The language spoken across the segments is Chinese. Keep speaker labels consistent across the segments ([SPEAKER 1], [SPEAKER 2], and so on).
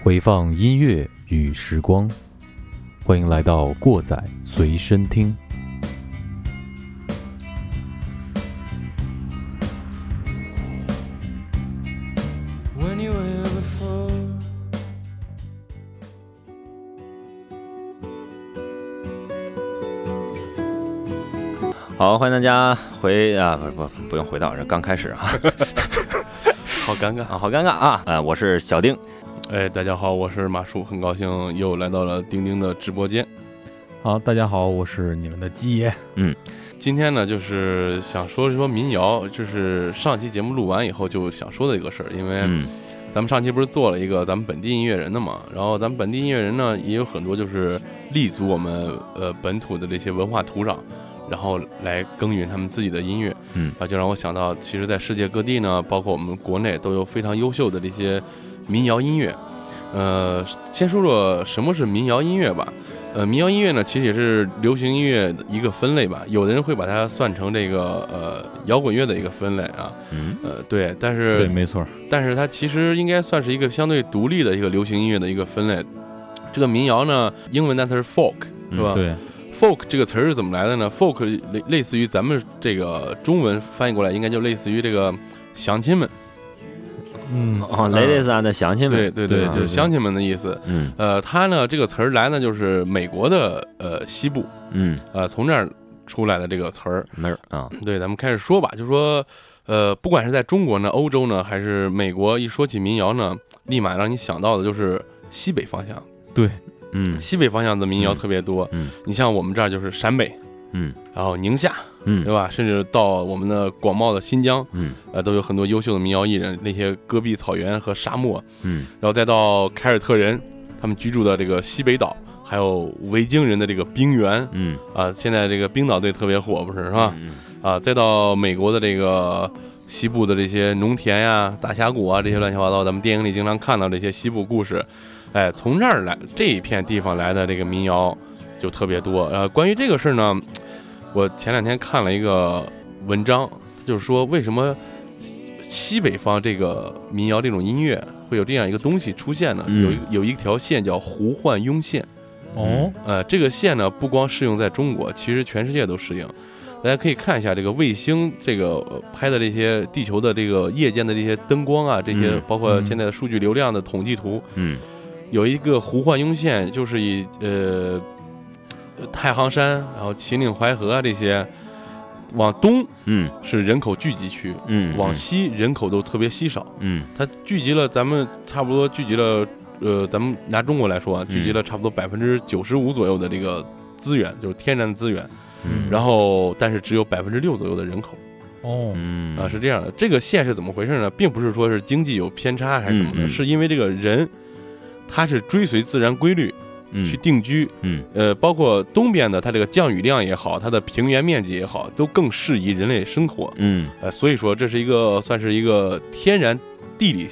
[SPEAKER 1] 回放音乐与时光，欢迎来到过载随身听。
[SPEAKER 2] 好，欢迎大家回啊，不不不用回到这，刚开始啊，
[SPEAKER 3] 好尴尬
[SPEAKER 2] 啊，好尴尬啊！呃，我是小丁，
[SPEAKER 3] 哎，大家好，我是马叔，很高兴又来到了钉钉的直播间。
[SPEAKER 4] 好，大家好，我是你们的鸡爷。
[SPEAKER 2] 嗯，
[SPEAKER 3] 今天呢，就是想说一说民谣，就是上期节目录完以后就想说的一个事儿，因为咱们上期不是做了一个咱们本地音乐人的嘛，然后咱们本地音乐人呢也有很多就是立足我们呃本土的这些文化土壤。然后来耕耘他们自己的音乐，
[SPEAKER 2] 嗯，
[SPEAKER 3] 啊，就让我想到，其实，在世界各地呢，包括我们国内，都有非常优秀的这些民谣音乐。呃，先说说什么是民谣音乐吧。呃，民谣音乐呢，其实也是流行音乐的一个分类吧。有的人会把它算成这个呃摇滚乐的一个分类啊。
[SPEAKER 2] 嗯，
[SPEAKER 3] 呃，对，但是
[SPEAKER 4] 对，没错。
[SPEAKER 3] 但是它其实应该算是一个相对独立的一个流行音乐的一个分类。这个民谣呢，英文单词是 folk，是吧？
[SPEAKER 4] 对。
[SPEAKER 3] Folk 这个词儿是怎么来的呢？folk 类类似于咱们这个中文翻译过来，应该就类似于这个乡亲们。
[SPEAKER 4] 嗯，
[SPEAKER 2] 哦，ladies and 乡亲们。
[SPEAKER 3] 对对对，就是乡亲们的意思。
[SPEAKER 2] 嗯，
[SPEAKER 3] 呃，它呢这个词儿来呢，就是美国的呃西部。
[SPEAKER 2] 嗯，
[SPEAKER 3] 呃，从这儿出来的这个词儿。
[SPEAKER 2] 那儿啊。
[SPEAKER 3] 对，咱们开始说吧，就说呃，不管是在中国呢、欧洲呢，还是美国，一说起民谣呢，立马让你想到的就是西北方向。
[SPEAKER 4] 对。
[SPEAKER 2] 嗯，
[SPEAKER 3] 西北方向的民谣特别多。
[SPEAKER 2] 嗯，
[SPEAKER 3] 你像我们这儿就是陕北，
[SPEAKER 2] 嗯，
[SPEAKER 3] 然后宁夏，
[SPEAKER 2] 嗯，
[SPEAKER 3] 对吧？甚至到我们的广袤的新疆，
[SPEAKER 2] 嗯，
[SPEAKER 3] 呃，都有很多优秀的民谣艺人。那些戈壁草原和沙漠，
[SPEAKER 2] 嗯，
[SPEAKER 3] 然后再到凯尔特人，他们居住的这个西北岛，还有维京人的这个冰原，
[SPEAKER 2] 嗯，
[SPEAKER 3] 啊，现在这个冰岛队特别火，不是是吧？啊，再到美国的这个西部的这些农田呀、大峡谷啊，这些乱七八糟，咱们电影里经常看到这些西部故事。哎，从这儿来这一片地方来的这个民谣就特别多。呃，关于这个事儿呢，我前两天看了一个文章，就是说为什么西北方这个民谣这种音乐会有这样一个东西出现呢？有有一条线叫胡焕庸线。
[SPEAKER 4] 哦，
[SPEAKER 3] 呃，这个线呢不光适用在中国，其实全世界都适应。大家可以看一下这个卫星这个拍的这些地球的这个夜间的这些灯光啊，这些包括现在的数据流量的统计图。
[SPEAKER 2] 嗯。
[SPEAKER 3] 有一个胡幻庸线，就是以呃太行山，然后秦岭淮河啊这些往东，
[SPEAKER 2] 嗯，
[SPEAKER 3] 是人口聚集区，
[SPEAKER 2] 嗯，
[SPEAKER 3] 往西人口都特别稀少，
[SPEAKER 2] 嗯，
[SPEAKER 3] 它聚集了咱们差不多聚集了，呃，咱们拿中国来说啊，聚集了差不多百分之九十五左右的这个资源，就是天然资源，
[SPEAKER 2] 嗯，
[SPEAKER 3] 然后但是只有百分之六左右的人口，
[SPEAKER 4] 哦，
[SPEAKER 2] 嗯。
[SPEAKER 3] 啊是这样的，这个线是怎么回事呢？并不是说是经济有偏差还是什么的，是因为这个人。他是追随自然规律去定居，
[SPEAKER 2] 嗯，
[SPEAKER 3] 呃，包括东边的它这个降雨量也好，它的平原面积也好，都更适宜人类生活，
[SPEAKER 2] 嗯，
[SPEAKER 3] 呃，所以说这是一个算是一个天然地理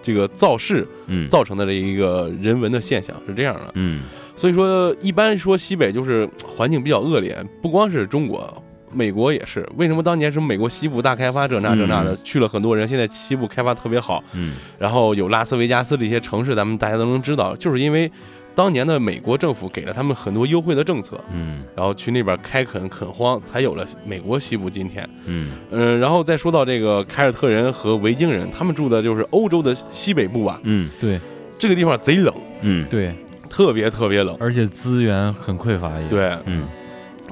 [SPEAKER 3] 这个造势，
[SPEAKER 2] 嗯，
[SPEAKER 3] 造成的这一个人文的现象是这样的，
[SPEAKER 2] 嗯，
[SPEAKER 3] 所以说一般说西北就是环境比较恶劣，不光是中国。美国也是，为什么当年什么美国西部大开发这那这那的去了很多人，现在西部开发特别好，
[SPEAKER 2] 嗯，
[SPEAKER 3] 然后有拉斯维加斯这些城市，咱们大家都能知道，就是因为当年的美国政府给了他们很多优惠的政策，
[SPEAKER 2] 嗯，
[SPEAKER 3] 然后去那边开垦垦荒，才有了美国西部今天，
[SPEAKER 2] 嗯。
[SPEAKER 3] 嗯，然后再说到这个凯尔特人和维京人，他们住的就是欧洲的西北部吧，
[SPEAKER 2] 嗯，
[SPEAKER 4] 对，
[SPEAKER 3] 这个地方贼冷，
[SPEAKER 2] 嗯，
[SPEAKER 4] 对，
[SPEAKER 3] 特别特别冷，
[SPEAKER 4] 而且资源很匮乏，也。
[SPEAKER 3] 对，
[SPEAKER 2] 嗯。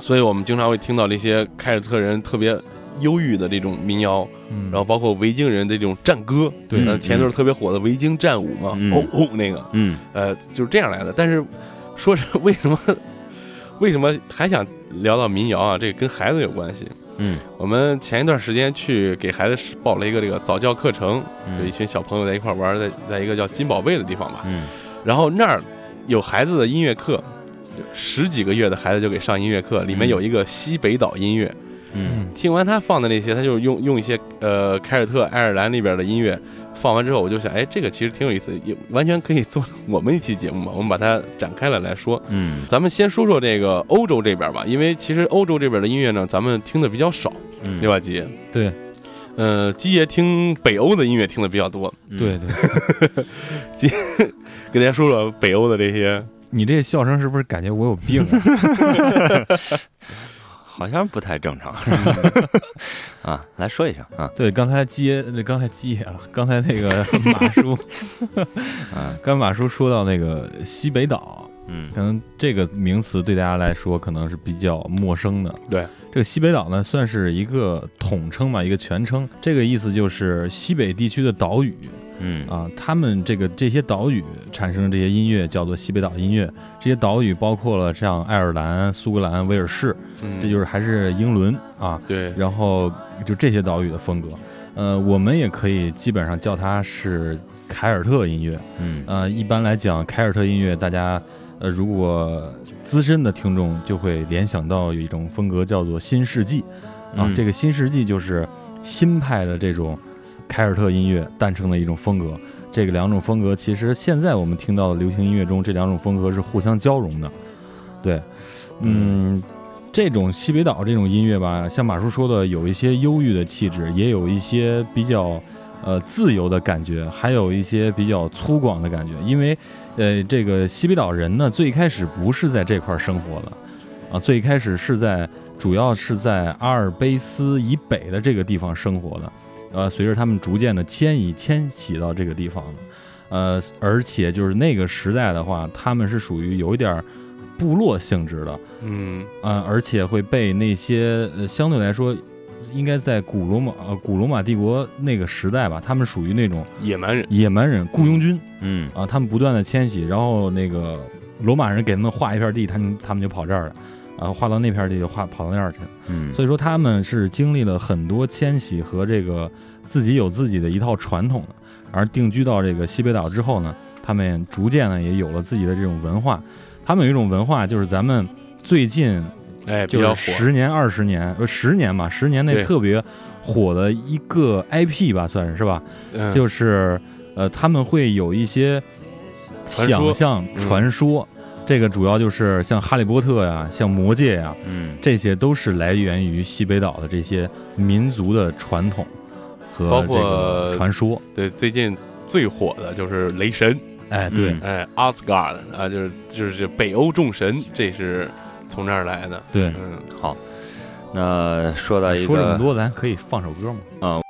[SPEAKER 3] 所以我们经常会听到那些凯尔特人特别忧郁的这种民谣，然后包括维京人的这种战歌，
[SPEAKER 4] 对，那
[SPEAKER 3] 前段特别火的维京战舞嘛，哦哦那个，
[SPEAKER 2] 嗯，
[SPEAKER 3] 呃，就是这样来的。但是说是为什么，为什么还想聊到民谣啊？这个跟孩子有关系。
[SPEAKER 2] 嗯，
[SPEAKER 3] 我们前一段时间去给孩子报了一个这个早教课程，就一群小朋友在一块玩，在在一个叫金宝贝的地方吧，
[SPEAKER 2] 嗯，
[SPEAKER 3] 然后那儿有孩子的音乐课。十几个月的孩子就给上音乐课，里面有一个西北岛音乐，
[SPEAKER 5] 嗯
[SPEAKER 3] 听完他放的那些，他就用用一些呃凯尔特、爱尔兰那边的音乐放完之后，我就想，哎，这个其实挺有意思，也完全可以做我们一期节目嘛。我们把它展开了来说。
[SPEAKER 5] 嗯
[SPEAKER 3] 咱们先说说这个欧洲这边吧，因为其实欧洲这边的音乐呢，咱们听的比较少，
[SPEAKER 5] 嗯，
[SPEAKER 3] 对吧，吉？
[SPEAKER 4] 对
[SPEAKER 3] 呃，基爷听北欧的音乐听的比较多，
[SPEAKER 5] 对
[SPEAKER 4] 对对，
[SPEAKER 3] 给大家说说北欧的这些。
[SPEAKER 4] 你这笑声是不是感觉我有病啊？
[SPEAKER 5] 好像不太正常 啊。来说一下啊，
[SPEAKER 4] 对，刚才接，刚才接了，刚才那个马叔，
[SPEAKER 5] 啊，
[SPEAKER 4] 刚马叔说到那个西北岛，
[SPEAKER 5] 嗯
[SPEAKER 4] 可能这个名词对大家来说可能是比较陌生的。
[SPEAKER 3] 对，
[SPEAKER 4] 这个西北岛呢，算是一个统称吧，一个全称。这个意思就是西北地区的岛屿
[SPEAKER 5] 嗯
[SPEAKER 4] 啊，他们这个这些岛屿产生的这些音乐叫做西北岛音乐。这些岛屿包括了像爱尔兰、苏格兰、威尔士，
[SPEAKER 3] 嗯，
[SPEAKER 4] 这就是还是英伦啊，
[SPEAKER 3] 对，
[SPEAKER 4] 然后就这些岛屿的风格。呃，我们也可以基本上叫它是凯尔特音乐。
[SPEAKER 5] 嗯
[SPEAKER 4] 呃，一般来讲，凯尔特音乐，大家呃，如果资深的听众就会联想到有一种风格叫做新世纪啊，
[SPEAKER 5] 嗯
[SPEAKER 4] 这个新世纪就是新派的这种凯尔特音乐诞生的一种风格。这个两种风格，其实现在我们听到的流行音乐中，这两种风格是互相交融的。对，嗯，这种西北岛这种音乐吧，像马叔说的，有一些忧郁的气质，也有一些比较呃自由的感觉，还有一些比较粗犷的感觉。因为呃，这个西北岛人呢，最开始不是在这块儿生活的啊，最开始是在主要是在阿尔卑斯以北的这个地方生活的。呃，随着他们逐渐的迁移迁徙到这个地方的，呃，而且就是那个时代的话，他们是属于有一点部落性质的，
[SPEAKER 3] 嗯
[SPEAKER 4] 呃，而且会被那些呃相对来说，应该在古罗马呃古罗马帝国那个时代吧，他们属于那种
[SPEAKER 3] 野蛮人，
[SPEAKER 4] 野蛮人雇佣军。
[SPEAKER 5] 嗯。
[SPEAKER 4] 啊，他们不断的迁徙，然后那个罗马人给他们划一片地，他们他们就跑这儿了。然后划到那片地就划跑到那儿去。了，
[SPEAKER 5] 嗯，
[SPEAKER 4] 所以说他们是经历了很多迁徙和这个自己有自己的一套传统的，而定居到这个西北岛之后呢，他们逐渐呢也有了自己的这种文化。他们有一种文化，就是咱们最近
[SPEAKER 3] 哎，比
[SPEAKER 4] 就是
[SPEAKER 3] 较火，
[SPEAKER 4] 十年、二十年，呃，十年吧，十年内特别火的一个 IP 吧，算是是吧？
[SPEAKER 3] 嗯。
[SPEAKER 4] 就是呃，他们会有一些想象
[SPEAKER 3] 嗯。
[SPEAKER 4] 传说，这个主要就是像哈利波特呀、像魔戒呀，
[SPEAKER 5] 嗯。
[SPEAKER 4] 这些都是来源于西北岛的这些民族的传统和这个传说。
[SPEAKER 3] 对最近最火的就是雷神，
[SPEAKER 4] 哎，对、
[SPEAKER 5] 嗯。
[SPEAKER 3] 哎，Asgard 啊，就是就是这北欧众神，这是从这儿来的，
[SPEAKER 4] 对，
[SPEAKER 3] 嗯，
[SPEAKER 5] 好。那说到一个
[SPEAKER 4] 说这么多，咱可以放首歌吗？
[SPEAKER 5] 啊，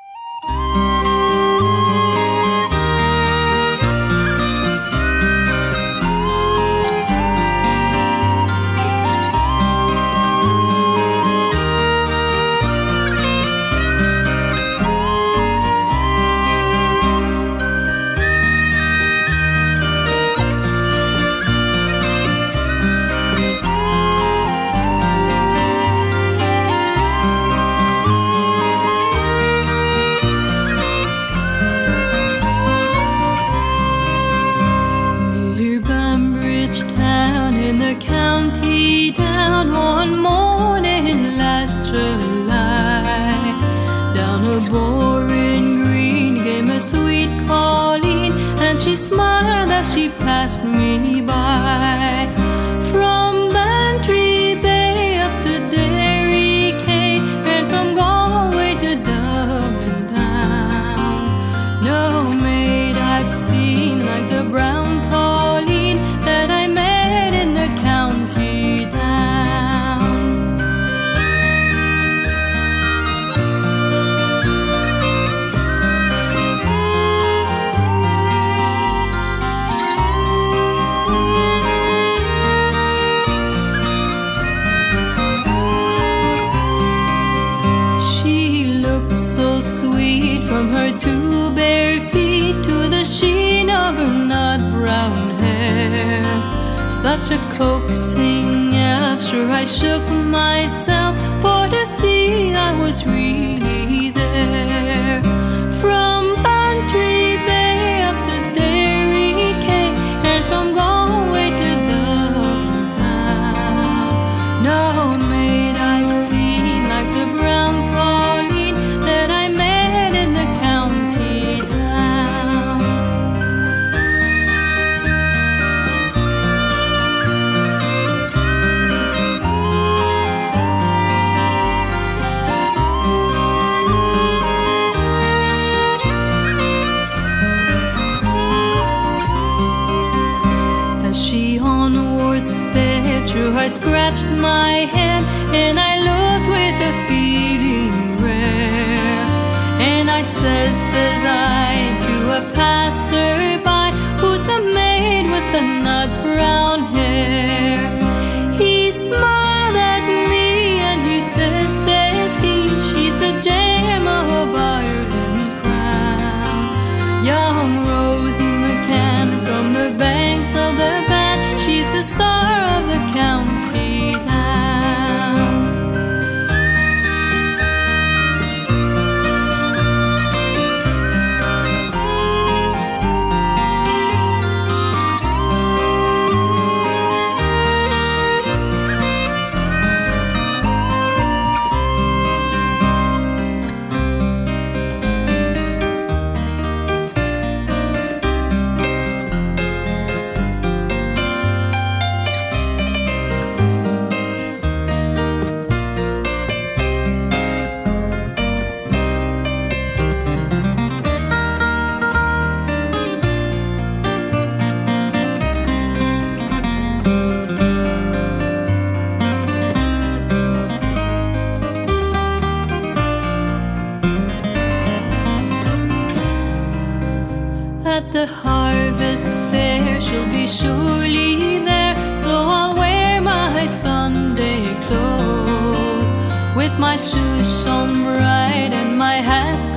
[SPEAKER 5] At the harvest fair, she'll be surely there. So I'll wear my Sunday clothes with my shoes shone bright and my hat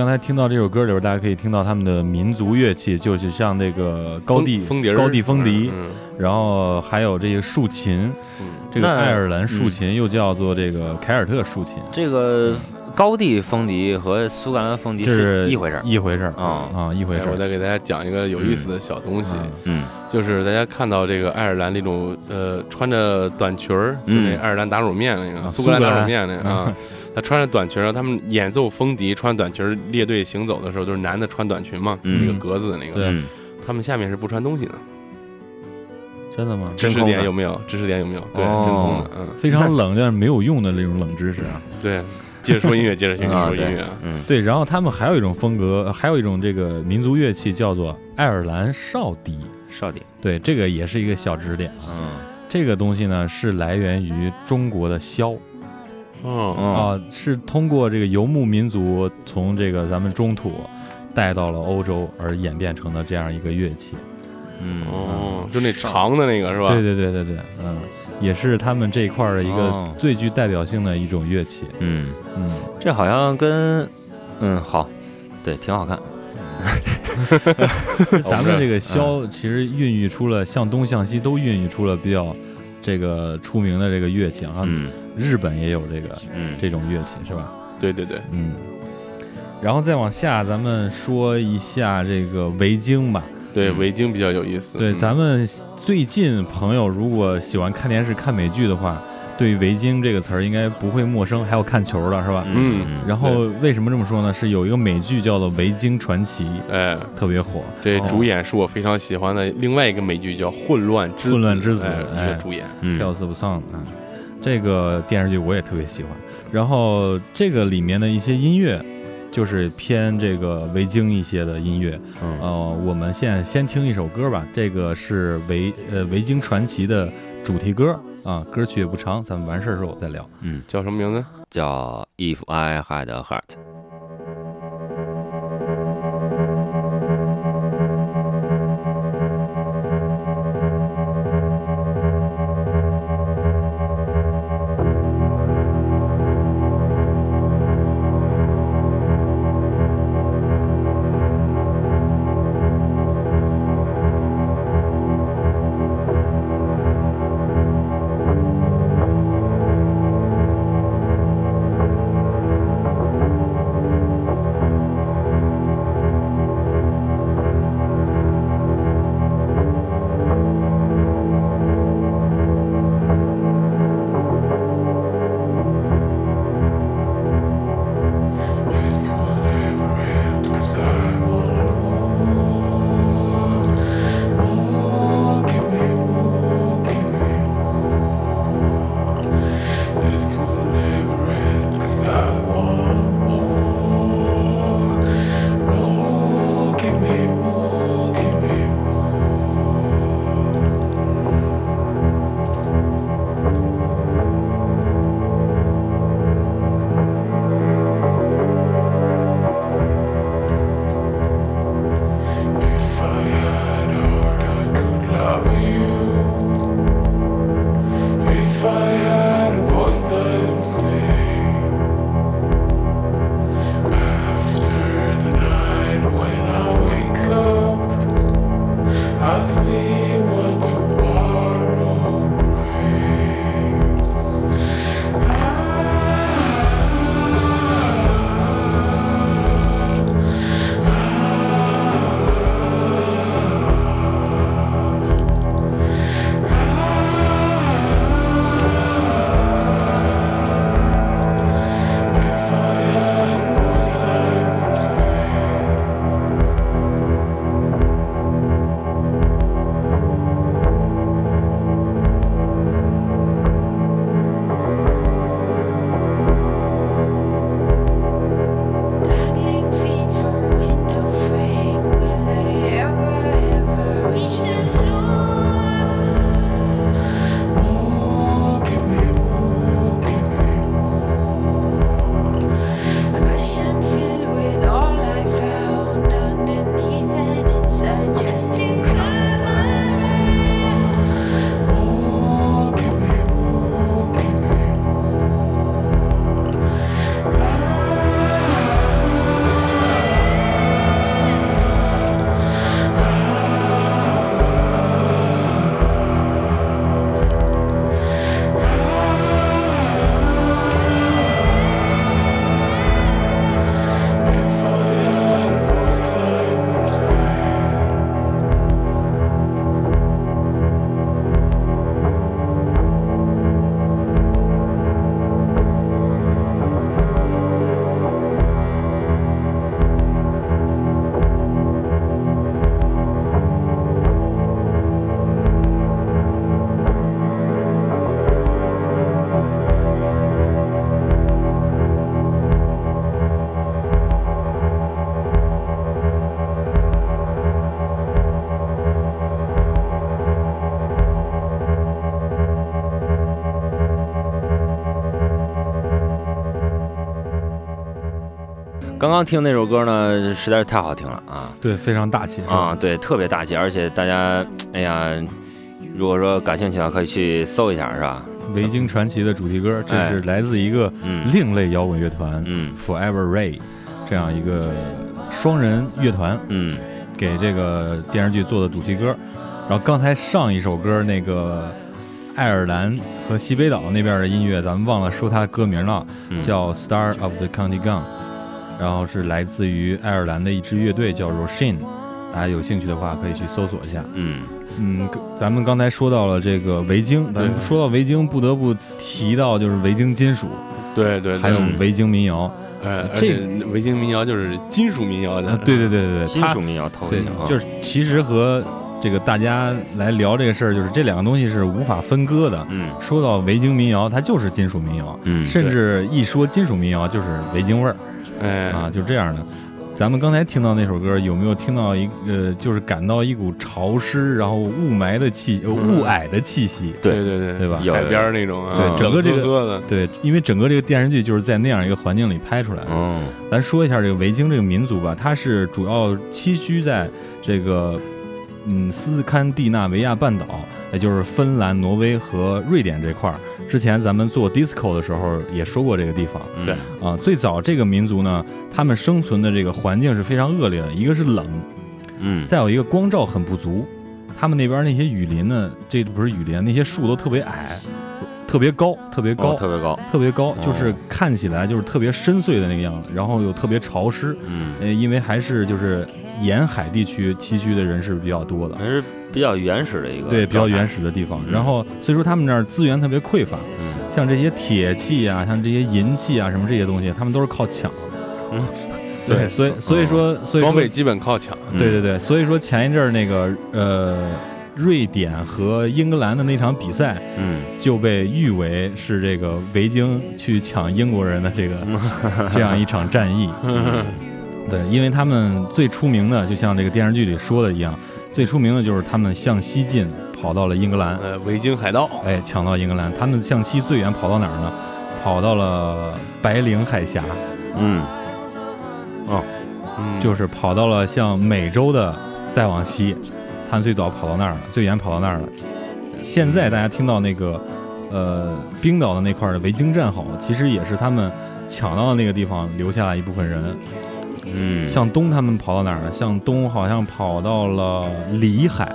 [SPEAKER 4] 刚才听到这首歌里边，大家可以听到他们的民族乐器，就是像那个高地
[SPEAKER 3] 风笛
[SPEAKER 4] 高地风笛，
[SPEAKER 3] 嗯
[SPEAKER 4] 然后还有这个竖琴，
[SPEAKER 3] 嗯。
[SPEAKER 4] 这个爱尔兰竖琴又叫做这个凯尔特竖琴，
[SPEAKER 2] 这个高地风笛和苏格兰风笛
[SPEAKER 4] 是
[SPEAKER 2] 一回事儿。
[SPEAKER 4] 一回事儿
[SPEAKER 2] 啊。
[SPEAKER 4] 啊，一回事儿。
[SPEAKER 3] 我再给大家讲一个有意思的小东西，
[SPEAKER 4] 嗯
[SPEAKER 2] 嗯。
[SPEAKER 3] 就是大家看到这个爱尔兰那种呃穿着短裙儿，就那
[SPEAKER 2] 嗯。
[SPEAKER 3] 爱尔兰打卤面那个、
[SPEAKER 4] 啊
[SPEAKER 3] 苏格兰
[SPEAKER 4] 苏格兰。
[SPEAKER 3] 打卤面那个啊，他穿着短裙然后，他们演奏风笛穿短裙儿列队行走的时候，都是男的穿短裙嘛，
[SPEAKER 2] 嗯
[SPEAKER 3] 那个格子的那个，
[SPEAKER 4] 对
[SPEAKER 2] 嗯，
[SPEAKER 3] 他们下面是不穿东西的。
[SPEAKER 4] 真的吗？
[SPEAKER 3] 知识点有没有？知识点有没有？对，
[SPEAKER 2] 哦
[SPEAKER 3] 真空的，嗯，
[SPEAKER 4] 非常冷但是没有用的那种冷知识啊。
[SPEAKER 3] 对。接着说音乐，接着说 音乐啊。
[SPEAKER 2] 嗯
[SPEAKER 4] 对，然后他们还有一种风格，呃还有一种这个民族乐器叫做爱尔兰哨笛。
[SPEAKER 2] 哨笛，
[SPEAKER 4] 对，这个也是一个小知识点啊。
[SPEAKER 2] 嗯
[SPEAKER 4] 这个东西呢是来源于中国的箫
[SPEAKER 3] 哦，
[SPEAKER 2] 嗯
[SPEAKER 4] 啊，是通过这个游牧民族从这个咱们中土带到了欧洲而演变成的这样一个乐器。
[SPEAKER 2] 嗯
[SPEAKER 3] 哦，就那长的那个是吧？
[SPEAKER 4] 对对对对对，嗯，也是他们这一块儿的一个
[SPEAKER 2] 哦
[SPEAKER 4] 最具代表性的一种乐器。
[SPEAKER 2] 嗯，
[SPEAKER 4] 嗯，
[SPEAKER 2] 这好像跟嗯好，对，挺好看。
[SPEAKER 4] 咱们这个
[SPEAKER 2] 嗯
[SPEAKER 4] 箫其实孕育出了向东向西都孕育出了比较这个出名的这个乐器啊。
[SPEAKER 2] 嗯
[SPEAKER 4] 日本也有这个
[SPEAKER 2] 嗯，
[SPEAKER 4] 这种乐器是吧？
[SPEAKER 3] 对对对，
[SPEAKER 4] 嗯，然后再往下，咱们说一下这个围巾吧。
[SPEAKER 3] 对
[SPEAKER 2] 嗯
[SPEAKER 3] 围巾比较有意思。
[SPEAKER 4] 对，
[SPEAKER 3] 嗯
[SPEAKER 4] 咱们最近朋友如果喜欢看电视、看美剧的话，对于围巾这个词儿应该不会陌生，还有看球的是吧？
[SPEAKER 3] 嗯
[SPEAKER 4] 然后为什么这么说呢？是有一个美剧叫做《维京传奇》，
[SPEAKER 3] 哎，
[SPEAKER 4] 特别火。
[SPEAKER 3] 这
[SPEAKER 4] 哦
[SPEAKER 3] 主演是我非常喜欢的另外一个美剧叫《混乱之子》，
[SPEAKER 4] 混乱之子
[SPEAKER 3] 哎
[SPEAKER 4] 哎
[SPEAKER 3] 一个主演。
[SPEAKER 2] 嗯
[SPEAKER 4] Tales of Song 啊，这个电视剧我也特别喜欢。然后这个里面的一些音乐，就是偏这个维京一些的音乐。
[SPEAKER 2] 嗯
[SPEAKER 4] 呃，我们现在先听一首歌吧，这个是维呃维京传奇的主题歌啊，歌曲也不长，咱们完事儿之后再聊。
[SPEAKER 2] 嗯，
[SPEAKER 3] 叫什么名字？
[SPEAKER 2] 叫 If I Had a Heart。刚刚听那首歌呢，实在是太好听了啊。
[SPEAKER 4] 对，非常大气
[SPEAKER 2] 啊，对，特别大气，而且大家，哎呀，如果说感兴趣的话，可以去搜一下，是吧？
[SPEAKER 4] 维京传奇的主题歌，这
[SPEAKER 2] 哎
[SPEAKER 4] 是来自一个
[SPEAKER 2] 嗯。
[SPEAKER 4] 另类摇滚乐团
[SPEAKER 2] 嗯。
[SPEAKER 4] Forever Ray 这样一个双人乐团
[SPEAKER 2] 嗯。
[SPEAKER 4] 给这个电视剧做的主题歌。然后刚才上一首歌那个爱尔兰和西北岛那边的音乐，咱们忘了说它歌名了，
[SPEAKER 2] 嗯，
[SPEAKER 4] 叫 Star of the County Gun，然后是来自于爱尔兰的一支乐队叫 Roshin，大家有兴趣的话可以去搜索一下。
[SPEAKER 2] 嗯。
[SPEAKER 4] 嗯，咱们刚才说到了这个维京，咱们说到维京，不得不提到就是维京金属，
[SPEAKER 3] 对对，对。
[SPEAKER 4] 还有维京民谣。
[SPEAKER 3] 哎，
[SPEAKER 4] 这
[SPEAKER 3] 且维京民谣就是金属民谣的。
[SPEAKER 4] 啊，，对对对对对，
[SPEAKER 2] 金属民谣头一
[SPEAKER 4] 对就是其实和这个大家来聊这个事儿，就是这两个东西是无法分割的。
[SPEAKER 2] 嗯。
[SPEAKER 4] 说到维京民谣，它就是金属民谣，
[SPEAKER 2] 嗯，
[SPEAKER 4] 甚至一说金属民谣就是维京味儿
[SPEAKER 3] 哎
[SPEAKER 4] 啊，就这样的。咱们刚才听到那首歌，有没有听到一呃，就是感到一股潮湿，然后雾霾的气，呃雾霭的气息？
[SPEAKER 2] 对
[SPEAKER 3] 对对对
[SPEAKER 4] 对吧
[SPEAKER 3] 海边那种啊，
[SPEAKER 4] 对整个这个
[SPEAKER 3] 冷呵呵的，
[SPEAKER 4] 对，因为整个这个电视剧就是在那样一个环境里拍出来的。
[SPEAKER 2] 嗯
[SPEAKER 4] 咱说一下这个维京这个民族吧，它是主要栖居在这个嗯斯堪的纳维亚半岛，也就是芬兰、挪威和瑞典这块儿。之前咱们做 disco 的时候也说过这个地方
[SPEAKER 2] 嗯
[SPEAKER 3] 对
[SPEAKER 4] 啊。最早这个民族呢，他们生存的这个环境是非常恶劣的，一个是冷，
[SPEAKER 2] 嗯
[SPEAKER 4] 再有一个光照很不足。他们那边那些雨林呢，这不是雨林，那些树都特别矮，特别高，特别高，
[SPEAKER 2] 哦特别高，
[SPEAKER 4] 特别高，
[SPEAKER 2] 哦
[SPEAKER 4] 就是看起来就是特别深邃的那个样子，然后又特别潮湿。
[SPEAKER 2] 嗯，
[SPEAKER 4] 呃，因为还是就是沿海地区栖居的人是比较多的，
[SPEAKER 2] 还是比较原始的一个，
[SPEAKER 4] 对，比较原，始的地方。
[SPEAKER 2] 嗯。
[SPEAKER 4] 然后所以说他们那儿资源特别匮乏，
[SPEAKER 2] 嗯。
[SPEAKER 4] 像这些铁器啊，像这些银器啊，什么这些东西，他们都是靠抢。的。
[SPEAKER 2] 嗯，
[SPEAKER 4] 对，所以所以说所以
[SPEAKER 3] 装备基本靠抢，
[SPEAKER 2] 嗯
[SPEAKER 4] 对对对，所以说前一阵儿那个呃。瑞典和英格兰的那场比赛
[SPEAKER 2] 嗯。
[SPEAKER 4] 就被誉为是这个维京去抢英国人的这个 这样一场战役。对，因为他们最出名的，就像这个电视剧里说的一样，最出名的就是他们向西进，跑到了英格兰，
[SPEAKER 3] 呃，维京海盗，
[SPEAKER 4] 哎，抢到英格兰。他们向西最远跑到哪儿呢？跑到了白令海峡，
[SPEAKER 2] 嗯
[SPEAKER 3] 嗯，
[SPEAKER 4] 就是跑到了像美洲的再往西，他们最早跑到那儿了，最远跑到那儿了。现在大家听到那个，呃，冰岛的那块儿的维京战壕，其实也是他们抢到的那个地方留下来一部分人。
[SPEAKER 2] 嗯，
[SPEAKER 4] 向东他们跑到哪儿呢？向东好像跑到了里海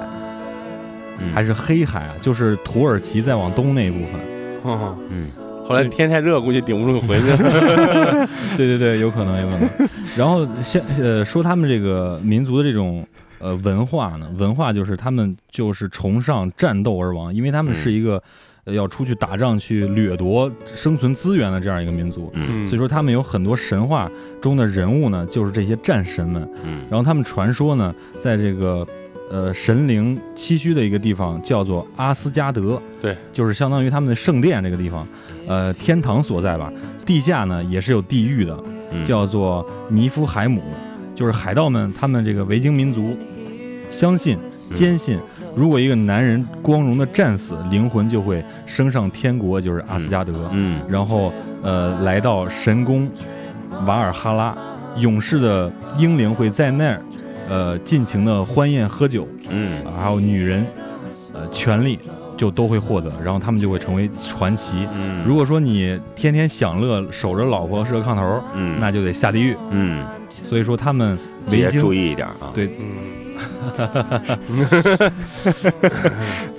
[SPEAKER 2] 嗯
[SPEAKER 4] 还是黑海啊？就是土耳其再往东那一部分。
[SPEAKER 3] 哦
[SPEAKER 2] 嗯
[SPEAKER 3] 后来天太热，估计顶不住回去了。
[SPEAKER 4] 对对对，有可能有可能。然后先呃说他们这个民族的这种呃文化呢，文化就是他们就是崇尚战斗而亡，因为他们是一个、呃要出去打仗去掠夺生存资源的这样一个民族。
[SPEAKER 2] 嗯
[SPEAKER 4] 所以说，他们有很多神话中的人物呢，就是这些战神们。
[SPEAKER 2] 嗯
[SPEAKER 4] 然后他们传说呢，在这个呃神灵栖息的一个地方叫做阿斯加德，
[SPEAKER 3] 对，
[SPEAKER 4] 就是相当于他们的圣殿这个地方，呃，天堂所在吧。地下呢也是有地狱的，
[SPEAKER 2] 嗯
[SPEAKER 4] 叫做尼夫海姆，就是海盗们他们这个维京民族相信坚信，如果一个男人光荣的战死，灵魂就会升上天国，就是阿斯加德。
[SPEAKER 2] 嗯。
[SPEAKER 4] 然后呃来到神宫瓦尔哈拉，勇士的英灵会在那儿呃尽情的欢宴喝酒，
[SPEAKER 2] 嗯。
[SPEAKER 4] 还有女人呃权利就都会获得，然后他们就会成为传奇。
[SPEAKER 2] 嗯，
[SPEAKER 4] 如果说你天天享乐，守着老婆是个炕头，
[SPEAKER 2] 嗯。
[SPEAKER 4] 那就得下地狱。
[SPEAKER 2] 嗯，
[SPEAKER 4] 所以说他们维京
[SPEAKER 2] 也注意一点啊，
[SPEAKER 4] 对。
[SPEAKER 3] 嗯，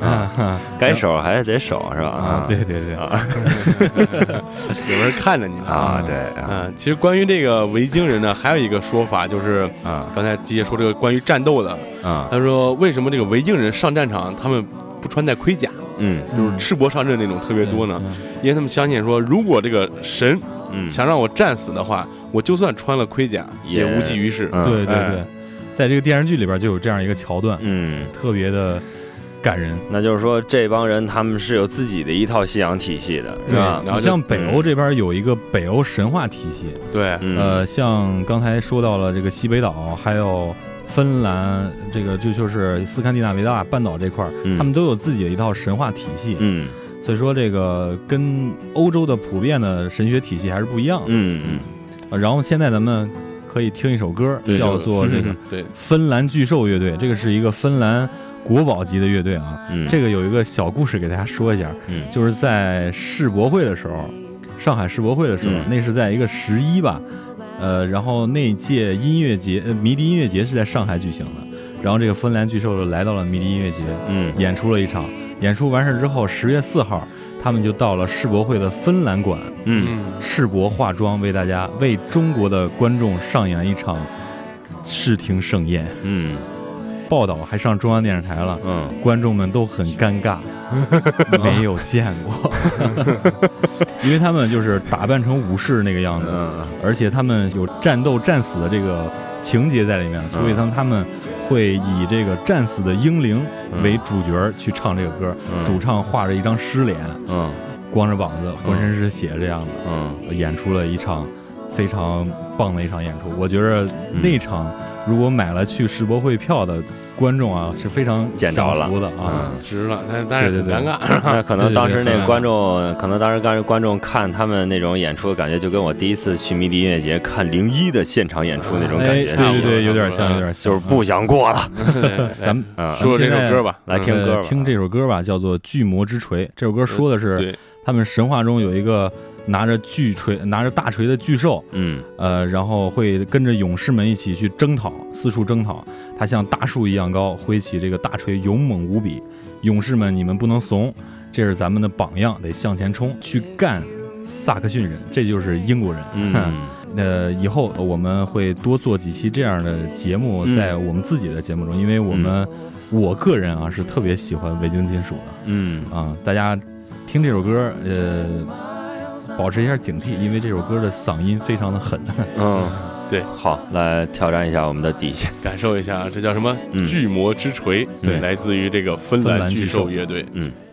[SPEAKER 4] 啊哈
[SPEAKER 2] 该守还得守是吧？
[SPEAKER 4] 啊，对对对，
[SPEAKER 2] 啊。
[SPEAKER 3] 有人看着你呢
[SPEAKER 2] 啊对啊。
[SPEAKER 3] 嗯，其实关于这个维京人呢，还有一个说法，就是
[SPEAKER 2] 啊。
[SPEAKER 3] 刚才直接说这个关于战斗的，
[SPEAKER 2] 啊。
[SPEAKER 3] 他说为什么这个维京人上战场他们不穿戴盔甲，
[SPEAKER 2] 嗯。
[SPEAKER 3] 就是赤膊上阵那种特别多呢？
[SPEAKER 4] 嗯
[SPEAKER 3] 因为他们相信说，如果这个神
[SPEAKER 2] 嗯。
[SPEAKER 3] 想让我战死的话，我就算穿了盔甲也
[SPEAKER 2] 也
[SPEAKER 3] 无济于事。
[SPEAKER 4] 对对对，在这个电视剧里边就有这样一个桥段，
[SPEAKER 2] 嗯，
[SPEAKER 4] 特别的感人。
[SPEAKER 2] 那就是说这帮人他们是有自己的一套信仰体系的，是吧？
[SPEAKER 3] 然后就
[SPEAKER 4] 你像北欧这边有一个北欧神话体系，
[SPEAKER 3] 对，
[SPEAKER 2] 嗯
[SPEAKER 4] 呃，像刚才说到了这个西北岛，还有芬兰，这个就就是斯堪的纳维亚半岛这块儿，
[SPEAKER 2] 嗯
[SPEAKER 4] 他们都有自己的一套神话体系。
[SPEAKER 2] 嗯
[SPEAKER 4] 所以说这个跟欧洲的普遍的神学体系还是不一样的。
[SPEAKER 2] 嗯嗯
[SPEAKER 4] 呃然后现在咱们可以听一首歌，叫做这个芬兰巨兽乐队，这个是一个芬兰国宝级的乐队啊。
[SPEAKER 2] 嗯，
[SPEAKER 4] 这个有一个小故事给大家说一下，
[SPEAKER 2] 嗯。
[SPEAKER 4] 就是在世博会的时候，上海世博会的时候，
[SPEAKER 2] 嗯。
[SPEAKER 4] 那是在一个十一吧，呃，然后那届音乐节，呃迷笛音乐节是在上海举行的，然后这个芬兰巨兽就来到了迷笛音乐节，
[SPEAKER 2] 嗯。
[SPEAKER 4] 演出了一场，演出完事之后，十月四号，他们就到了世博会的芬兰馆，
[SPEAKER 2] 嗯。
[SPEAKER 3] 嗯，
[SPEAKER 4] 世博化妆为大家为中国的观众上演了一场视听盛宴，
[SPEAKER 2] 嗯。
[SPEAKER 4] 报道还上中央电视台了。
[SPEAKER 2] 嗯。
[SPEAKER 4] 观众们都很尴尬，没有见过，因为他们就是打扮成武士那个样子，
[SPEAKER 2] 嗯。
[SPEAKER 4] 而且他们有战斗战死的这个情节在里面，所以他们他们会以这个战死的英灵为主角去唱这个歌，
[SPEAKER 2] 嗯。
[SPEAKER 4] 主唱画着一张尸脸，
[SPEAKER 2] 嗯。
[SPEAKER 4] 光着膀子，浑身是血这样的，
[SPEAKER 2] 嗯。
[SPEAKER 4] 演出了一场非常棒的一场演出。我觉得那场如果买了去世博会票的观众啊，是非常
[SPEAKER 2] 捡着了。
[SPEAKER 4] 享福的啊。
[SPEAKER 2] 嗯。
[SPEAKER 3] 值了，但但是很
[SPEAKER 4] 对对。对
[SPEAKER 3] 尴尬，
[SPEAKER 2] 那可能当时那个观众，可能当时当时观众看他们那种演出的感觉，就跟我第一次去迷笛音乐节看零一的现场演出那种感
[SPEAKER 4] 哎，
[SPEAKER 2] 觉，
[SPEAKER 4] 对对对，有点像，有点像，
[SPEAKER 2] 就是不想过了。
[SPEAKER 4] 咱们
[SPEAKER 2] 嗯，
[SPEAKER 3] 说说这首歌吧，
[SPEAKER 2] 来听歌
[SPEAKER 4] 听这首歌吧，叫做《巨魔之锤》。这首歌说的是，他们神话中有一个拿着巨锤、拿着大锤的巨兽，
[SPEAKER 2] 嗯
[SPEAKER 4] 呃，然后会跟着勇士们一起去征讨，四处征讨。他像大树一样高，挥起这个大锤，勇猛无比。勇士们，你们不能怂，这是咱们的榜样，得向前冲，去干萨克逊人，这就是英国人。
[SPEAKER 2] 嗯
[SPEAKER 4] 呃，以后我们会多做几期这样的节目，
[SPEAKER 2] 嗯
[SPEAKER 4] 在我们自己的节目中，因为我们、我个人啊是特别喜欢维京金属的
[SPEAKER 2] 嗯
[SPEAKER 4] 啊，大家听这首歌，呃，保持一下警惕，因为这首歌的嗓音非常的狠。
[SPEAKER 2] 嗯，
[SPEAKER 3] 对，
[SPEAKER 2] 好，来挑战一下我们的底线。
[SPEAKER 3] 感受一下，这叫什么
[SPEAKER 2] 嗯
[SPEAKER 3] 巨魔之锤？
[SPEAKER 4] 对
[SPEAKER 3] 来自于这个芬
[SPEAKER 4] 芬
[SPEAKER 3] 兰巨
[SPEAKER 4] 兽
[SPEAKER 3] 乐队。
[SPEAKER 2] 嗯。「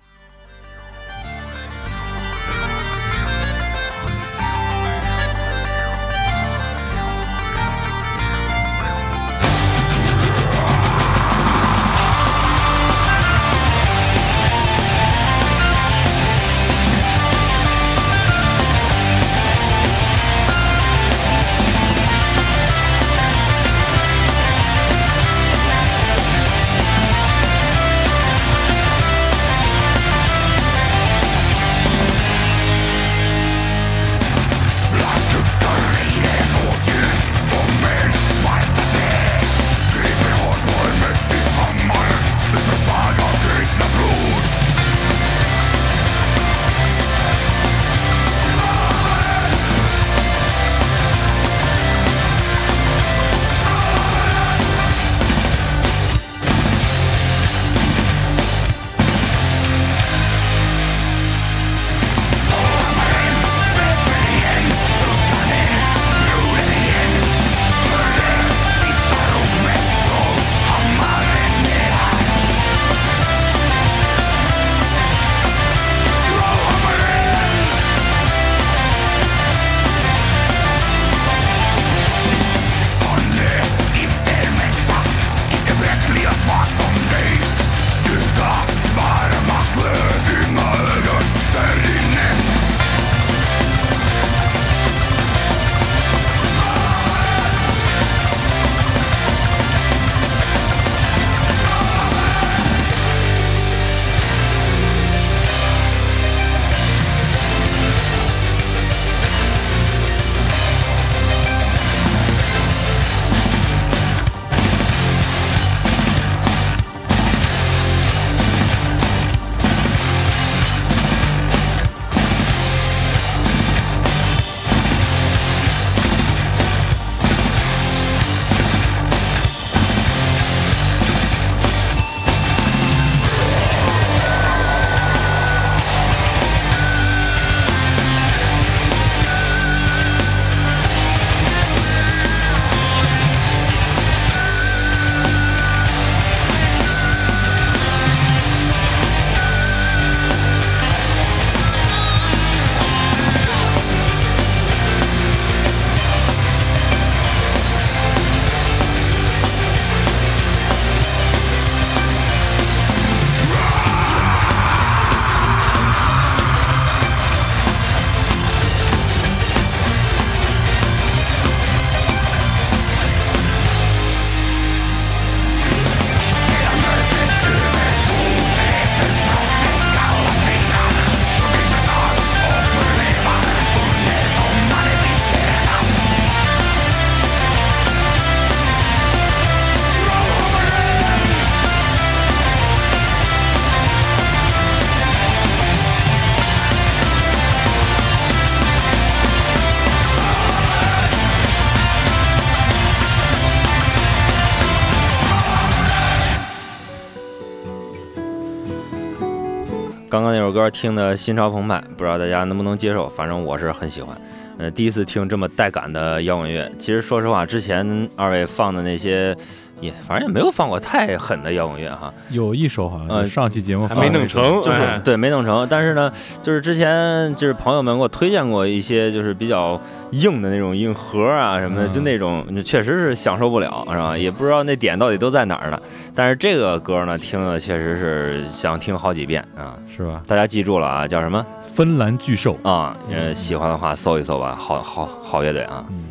[SPEAKER 2] 听的心潮澎湃，不知道大家能不能接受，反正我是很喜欢。嗯，第一次听这么带感的摇滚乐，其实说实话，之前二位放的那些，也反正也没有放过太狠的摇滚乐哈。
[SPEAKER 4] 有一首好像上期节目
[SPEAKER 3] 还没弄成，
[SPEAKER 2] 就是
[SPEAKER 3] 哎
[SPEAKER 2] 对没弄成，但是呢，就是之前就是朋友们给我推荐过一些就是比较硬的那种硬核啊什么的，
[SPEAKER 4] 嗯
[SPEAKER 2] 就那种确实是享受不了，是吧？也不知道那点到底都在哪儿呢。但是这个歌呢，听了确实是想听好几遍啊。
[SPEAKER 4] 是吧？
[SPEAKER 2] 大家记住了啊，叫什么
[SPEAKER 4] 芬兰巨兽，
[SPEAKER 2] 啊？呃，喜欢的话搜一搜吧，好好好乐队啊。
[SPEAKER 4] 嗯，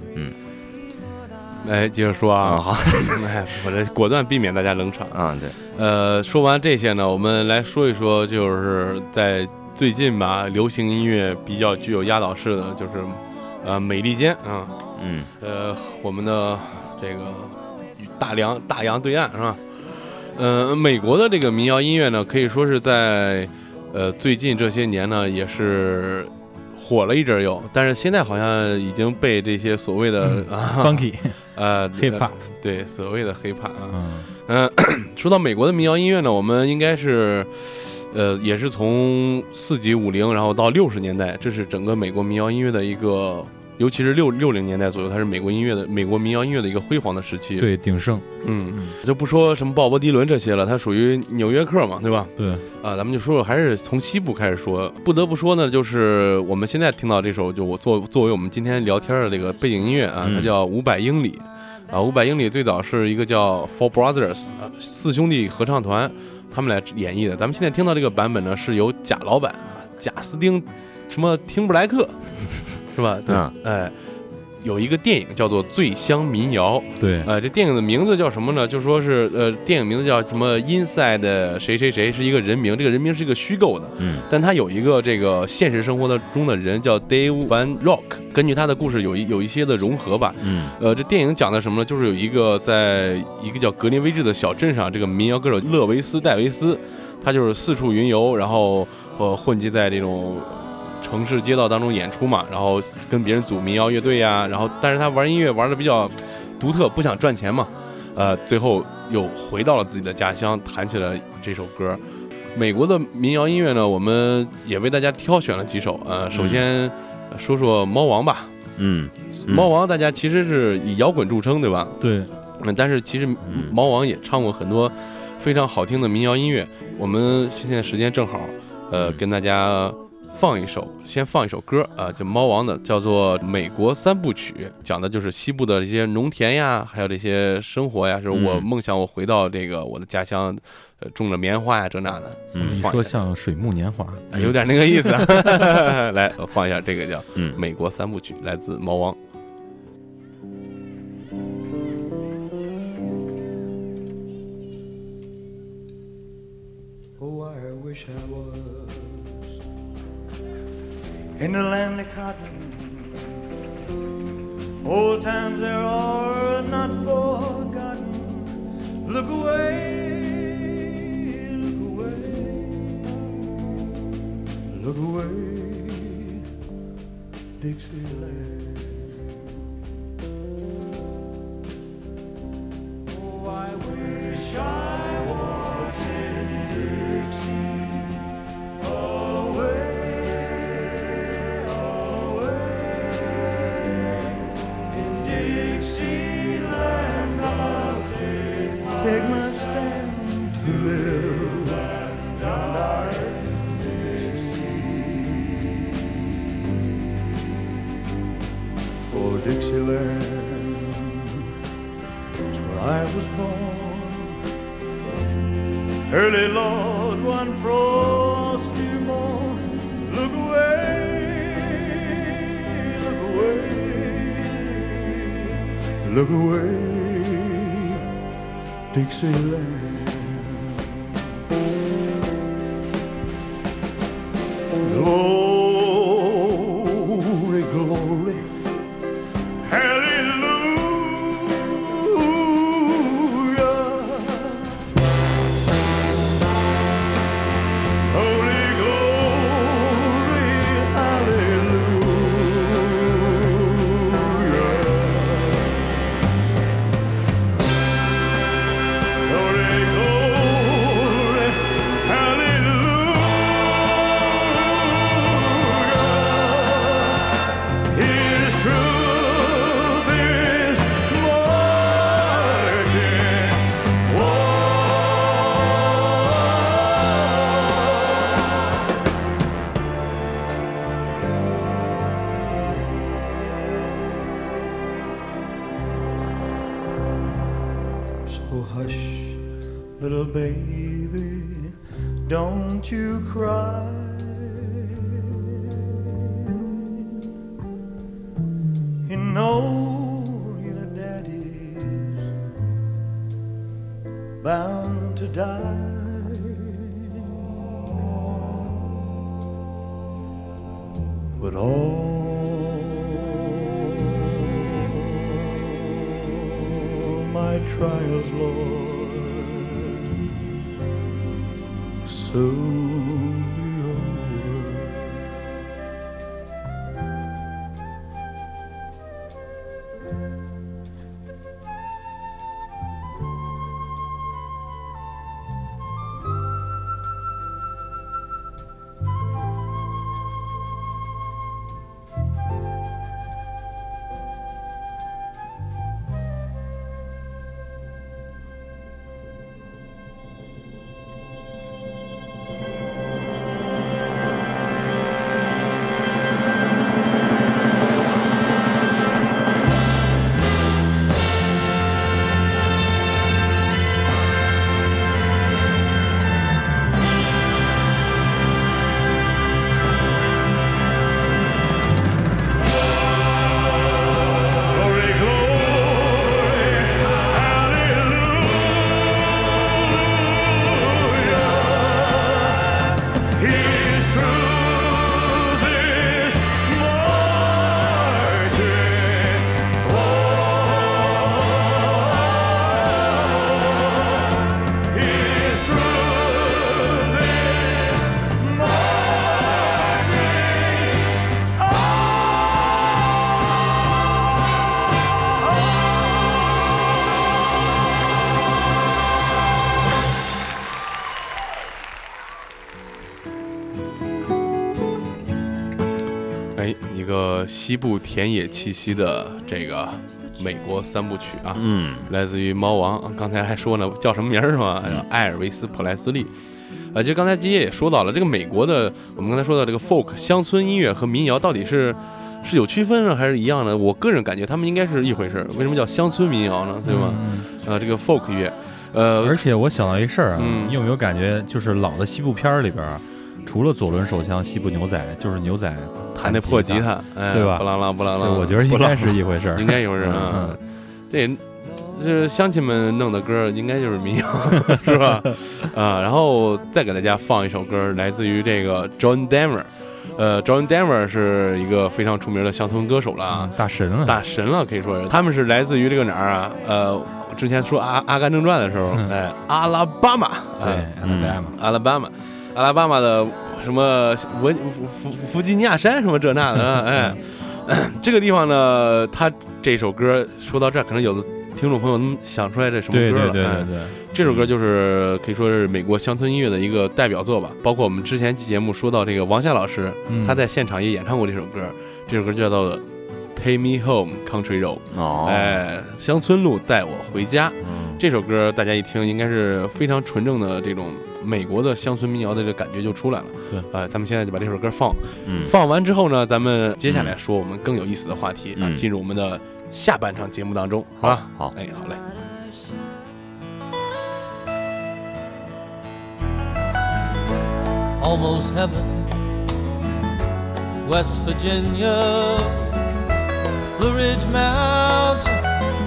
[SPEAKER 3] 哎，接着说
[SPEAKER 2] 啊。
[SPEAKER 3] 啊，
[SPEAKER 2] 好。
[SPEAKER 3] 哎，我这果断避免大家冷场。
[SPEAKER 2] 啊，对，
[SPEAKER 3] 呃，说完这些呢，我们来说一说，就是在最近吧，流行音乐比较具有压倒式的，就是呃，美利坚啊，
[SPEAKER 2] 嗯。
[SPEAKER 3] 呃，我们的这个大洋大洋对岸是吧？呃，美国的这个民谣音乐呢，可以说是在呃最近这些年呢，也是火了一阵儿又，但是现在好像已经被这些所谓的、啊
[SPEAKER 4] funky
[SPEAKER 3] 呃
[SPEAKER 4] hip hop，
[SPEAKER 3] 对所谓的 hip hop 啊，
[SPEAKER 4] 嗯。
[SPEAKER 3] 嗯，说到美国的民谣音乐呢，我们应该是，呃，也是从四级五零，然后到六十年代，这是整个美国民谣音乐的一个，尤其是六六零年代左右，它是美国音乐的美国民谣音乐的一个辉煌的时期。，
[SPEAKER 4] 对鼎盛，
[SPEAKER 3] 嗯，就不说什么鲍勃迪伦这些了，它属于纽约客嘛，对吧？
[SPEAKER 4] 对，
[SPEAKER 3] 啊，咱们就说说，还是从西部开始说。不得不说呢，就是我们现在听到这首，就我作作为我们今天聊天的这个背景音乐啊，它
[SPEAKER 2] 嗯
[SPEAKER 3] 叫《五百英里》啊，《五百英里》最早是一个叫 Four Brothers 啊四兄弟合唱团他们来演绎的。咱们现在听到这个版本呢，是由贾老板啊，贾斯汀什么汀布莱克是吧？对，
[SPEAKER 2] 嗯
[SPEAKER 3] 哎。有一个电影叫做《醉乡民谣》，
[SPEAKER 4] 对，
[SPEAKER 3] 呃，这电影的名字叫什么呢？就说是呃，电影名字叫什么 Inside 谁谁谁是一个人名，这个人名是一个虚构的，
[SPEAKER 2] 嗯
[SPEAKER 3] 但他有一个这个现实生活的中的人叫 Dave Van Rock，根据他的故事有一有一些的融合吧。
[SPEAKER 2] 嗯
[SPEAKER 3] 呃，这电影讲的什么呢？就是有一个在一个叫格林威治的小镇上，这个民谣歌手勒维斯戴维斯，他就是四处云游，然后呃混迹在这种城市街道当中演出嘛，然后跟别人组民谣乐队呀、然后但是他玩音乐玩的比较独特，不想赚钱嘛，呃，最后又回到了自己的家乡，弹起了这首歌。美国的民谣音乐呢，我们也为大家挑选了几首。呃，首先呃说说猫王吧。
[SPEAKER 2] 嗯，嗯
[SPEAKER 3] 猫王大家其实是以摇滚著称，对吧？
[SPEAKER 4] 对，
[SPEAKER 3] 嗯，但是其实猫王也唱过很多非常好听的民谣音乐。我们现在时间正好，呃，跟大家放一首，先放一首歌啊、就猫王的，叫做《美国三部曲》，讲的就是西部的这些农田呀，还有这些生活呀。就是我
[SPEAKER 2] 嗯
[SPEAKER 3] 梦想我回到这个我的家乡，呃，种着棉花呀，这那的。
[SPEAKER 2] 嗯
[SPEAKER 4] 你说像水木年华，
[SPEAKER 3] 哎有点那个意思。啊 来，我放一下这个叫《
[SPEAKER 2] 嗯
[SPEAKER 3] 美国三部曲》，来自猫王。
[SPEAKER 6] Oh, I wish I was in the land of cotton. Old times there are not forgotten. Look away, look away, look away, Dixieland. Dixieland. But all. My trials, Lord, soon
[SPEAKER 3] 西部田野气息的这个美国三部曲啊，
[SPEAKER 2] 嗯，
[SPEAKER 3] 来自于猫王，刚才还说呢，叫什么名儿是吗？
[SPEAKER 2] 嗯
[SPEAKER 3] 艾尔维斯·普莱斯利。啊，其实刚才基爷也说到了，这个美国的，我们刚才说到这个 folk 乡村音乐和民谣到底是是有区分呢，还是一样的？我个人感觉他们应该是一回事儿。为什么叫乡村民谣呢？对吧？
[SPEAKER 4] 嗯
[SPEAKER 3] 呃，这个 folk 乐，呃，
[SPEAKER 4] 而且我想到一事儿啊，
[SPEAKER 3] 嗯
[SPEAKER 4] 你有没有感觉，就是老的西部片儿里边儿，除了左轮手枪、西部牛仔，就是牛仔
[SPEAKER 3] 弹那破吉他，哎，
[SPEAKER 4] 对吧
[SPEAKER 3] 不啷啷不啷
[SPEAKER 4] 对，
[SPEAKER 3] 啷，
[SPEAKER 4] 我觉得应该是一回事儿，
[SPEAKER 3] 应该一回事儿。这这乡亲们弄的歌，应该就是民谣，是吧？啊，然后再给大家放一首歌，来自于这个 John Denver。呃，John Denver 是一个非常出名的乡村歌手了啊
[SPEAKER 4] 嗯，大神了，
[SPEAKER 3] 大神了，可以说是。他们是来自于这个哪儿啊？呃，之前说阿《阿甘正传》的时候，哎，阿拉巴马，
[SPEAKER 4] 对
[SPEAKER 3] 哎，
[SPEAKER 4] 阿拉巴马，
[SPEAKER 3] 阿拉巴马，阿拉巴马的什么文弗弗弗吉尼亚山什么这那的啊，哎，这个地方呢，他这首歌说到这儿，可能有的听众朋友能想出来这什么歌了。对
[SPEAKER 4] 对对对，
[SPEAKER 3] 这首歌就是可以说是美国乡村音乐的一个代表作吧。包括我们之前期节目说到这个王夏老师，
[SPEAKER 4] 嗯
[SPEAKER 3] 他在现场也演唱过这首歌，这首歌叫做《Take Me Home Country Road》，
[SPEAKER 2] 哦，
[SPEAKER 3] 哎，乡村路带我回家。
[SPEAKER 2] 嗯
[SPEAKER 3] 这首歌大家一听，应该是非常纯正的这种美国的乡村民谣的这个感觉就出来了。
[SPEAKER 4] 对，
[SPEAKER 3] 哎，咱们现在就把这首歌放
[SPEAKER 2] 嗯，
[SPEAKER 3] 放完之后呢，咱们接下来说我们更有意思的话题啊，
[SPEAKER 2] 嗯
[SPEAKER 3] 进入我们的下半场节目当中，好
[SPEAKER 2] 好
[SPEAKER 3] 吧？
[SPEAKER 2] 好，
[SPEAKER 3] 哎，好嘞。
[SPEAKER 7] almost heaven. West Virginia, Blue Ridge Mountain,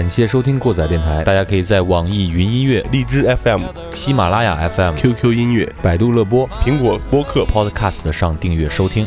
[SPEAKER 1] 感谢收听过载电台，大家可以在网易云音乐、
[SPEAKER 3] 荔枝 FM、
[SPEAKER 1] 喜马拉雅 FM、
[SPEAKER 3] QQ 音乐、
[SPEAKER 1] 百度乐播、
[SPEAKER 3] 苹果播客、
[SPEAKER 1] Podcast 上订阅收听。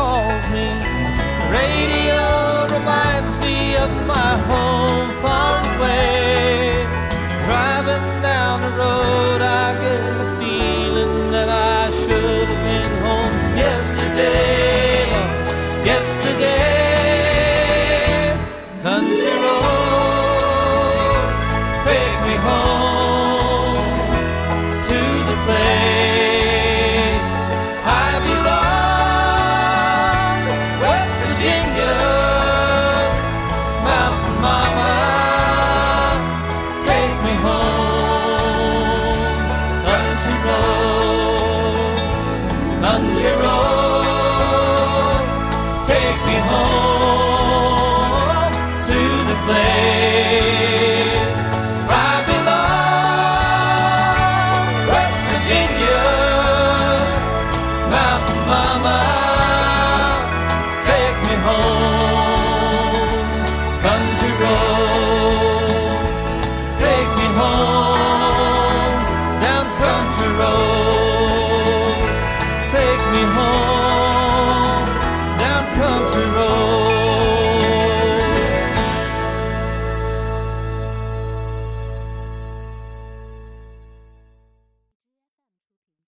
[SPEAKER 7] calls me. Radio reminds me of my home far away. Driving down the road.